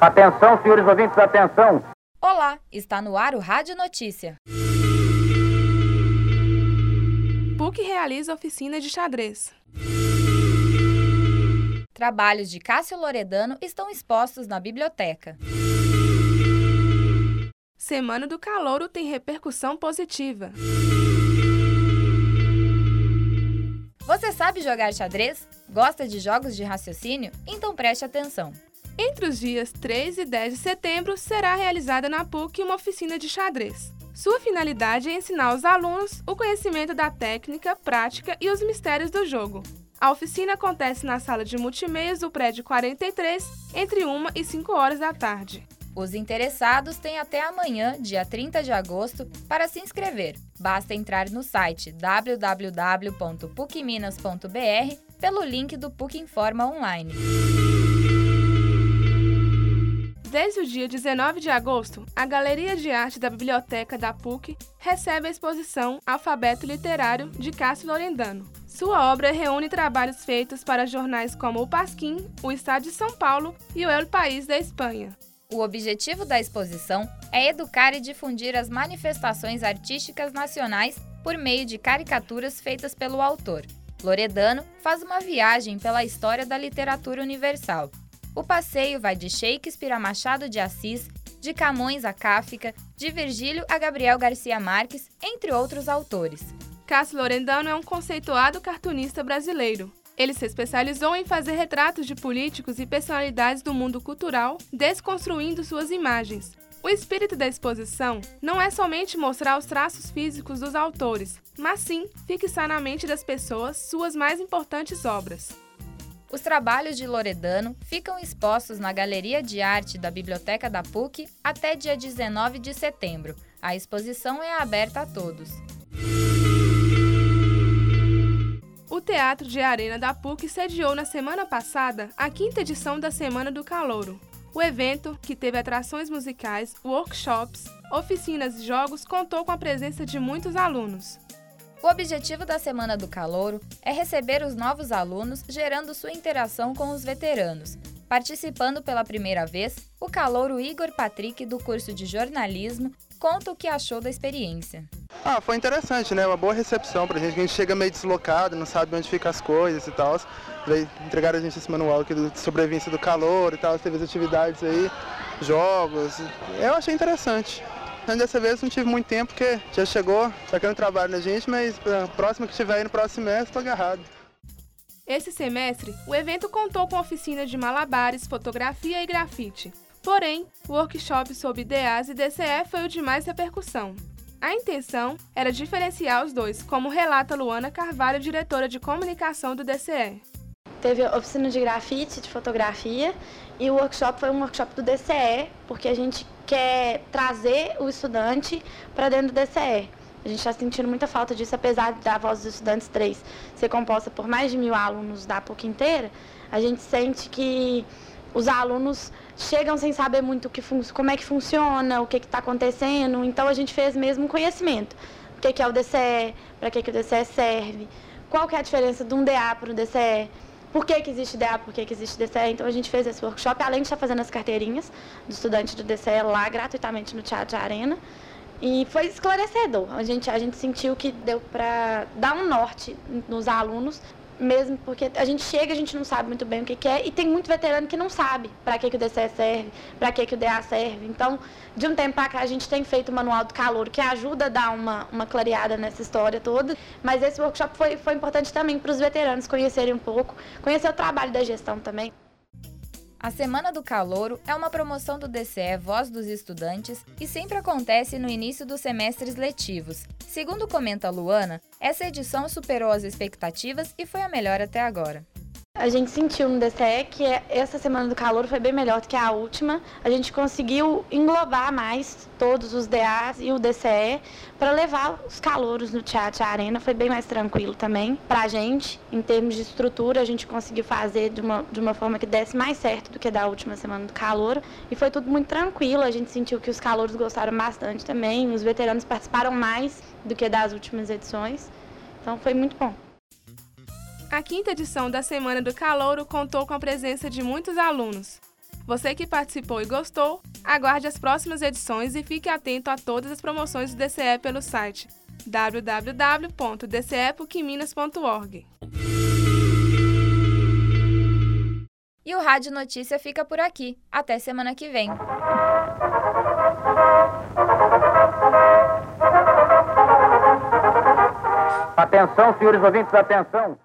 Atenção, senhores ouvintes, atenção. Olá, está no ar o Rádio Notícia. PUC realiza oficina de xadrez. Trabalhos de Cássio Loredano estão expostos na biblioteca. Semana do Calouro tem repercussão positiva. Sabe jogar xadrez? Gosta de jogos de raciocínio? Então preste atenção. Entre os dias 3 e 10 de setembro será realizada na PUC uma oficina de xadrez. Sua finalidade é ensinar aos alunos o conhecimento da técnica, prática e os mistérios do jogo. A oficina acontece na sala de multimeios do prédio 43, entre 1 e 5 horas da tarde. Os interessados têm até amanhã, dia 30 de agosto, para se inscrever. Basta entrar no site www.pucminas.br pelo link do PUC Informa Online. Desde o dia 19 de agosto, a Galeria de Arte da Biblioteca da PUC recebe a exposição Alfabeto Literário de Cássio Lorendano. Sua obra reúne trabalhos feitos para jornais como o Pasquim, o Estado de São Paulo e o El País da Espanha. O objetivo da exposição é educar e difundir as manifestações artísticas nacionais por meio de caricaturas feitas pelo autor. Loredano faz uma viagem pela história da literatura universal o passeio vai de Shakespeare a Machado de Assis, de Camões a Kafka, de Virgílio a Gabriel Garcia Marques, entre outros autores. Cássio Lorendano é um conceituado cartunista brasileiro. Ele se especializou em fazer retratos de políticos e personalidades do mundo cultural, desconstruindo suas imagens. O espírito da exposição não é somente mostrar os traços físicos dos autores, mas sim fixar na mente das pessoas suas mais importantes obras. Os trabalhos de Loredano ficam expostos na Galeria de Arte da Biblioteca da PUC até dia 19 de setembro. A exposição é aberta a todos. Teatro de Arena da PUC sediou na semana passada a quinta edição da Semana do Calouro. O evento, que teve atrações musicais, workshops, oficinas e jogos, contou com a presença de muitos alunos. O objetivo da Semana do Calouro é receber os novos alunos, gerando sua interação com os veteranos. Participando pela primeira vez, o calouro Igor Patrick, do curso de jornalismo, conta o que achou da experiência. Ah, foi interessante, né? Uma boa recepção pra gente, a gente chega meio deslocado, não sabe onde ficam as coisas e tal. Entregaram a gente esse manual aqui de sobrevivência do calor e tal, teve as atividades aí, jogos. Eu achei interessante. Dessa vez não tive muito tempo, porque já chegou, tá querendo trabalho na gente, mas a próxima que tiver aí no próximo semestre, tô agarrado. Esse semestre, o evento contou com oficina de malabares, fotografia e grafite. Porém, o workshop sobre DAs e DCE foi o de mais repercussão. A intenção era diferenciar os dois, como relata Luana Carvalho, diretora de comunicação do DCE. Teve oficina de grafite, de fotografia, e o workshop foi um workshop do DCE, porque a gente quer trazer o estudante para dentro do DCE. A gente está sentindo muita falta disso, apesar da Voz dos Estudantes 3 ser composta por mais de mil alunos da PUC inteira, a gente sente que os alunos chegam sem saber muito que como é que funciona, o que está acontecendo, então a gente fez mesmo um conhecimento. O que, que é o DCE, para que, que o DCE serve, qual que é a diferença de um DA para o DCE, por que, que existe DA, por que, que existe DCE. Então a gente fez esse workshop, além de estar fazendo as carteirinhas do estudante do DCE lá gratuitamente no Teatro de Arena. E foi esclarecedor. A gente, a gente sentiu que deu para dar um norte nos alunos mesmo porque a gente chega, a gente não sabe muito bem o que, que é, e tem muito veterano que não sabe para que, que o DCE serve, para que, que o DA serve. Então, de um tempo para cá, a gente tem feito o Manual do Calor, que ajuda a dar uma, uma clareada nessa história toda, mas esse workshop foi, foi importante também para os veteranos conhecerem um pouco, conhecer o trabalho da gestão também. A Semana do Calouro é uma promoção do DCE Voz dos Estudantes e sempre acontece no início dos semestres letivos. Segundo comenta Luana, essa edição superou as expectativas e foi a melhor até agora. A gente sentiu no DCE que essa semana do calor foi bem melhor do que a última. A gente conseguiu englobar mais todos os DAs e o DCE para levar os calouros no Teatro Arena. Foi bem mais tranquilo também para a gente. Em termos de estrutura, a gente conseguiu fazer de uma, de uma forma que desse mais certo do que da última semana do calor. E foi tudo muito tranquilo. A gente sentiu que os calouros gostaram bastante também. Os veteranos participaram mais do que das últimas edições Então foi muito bom. A quinta edição da Semana do Calouro contou com a presença de muitos alunos. Você que participou e gostou, aguarde as próximas edições e fique atento a todas as promoções do DCE pelo site www.dcepucminas.org. E o Rádio Notícia fica por aqui. Até semana que vem. Atenção, senhores ouvintes, atenção.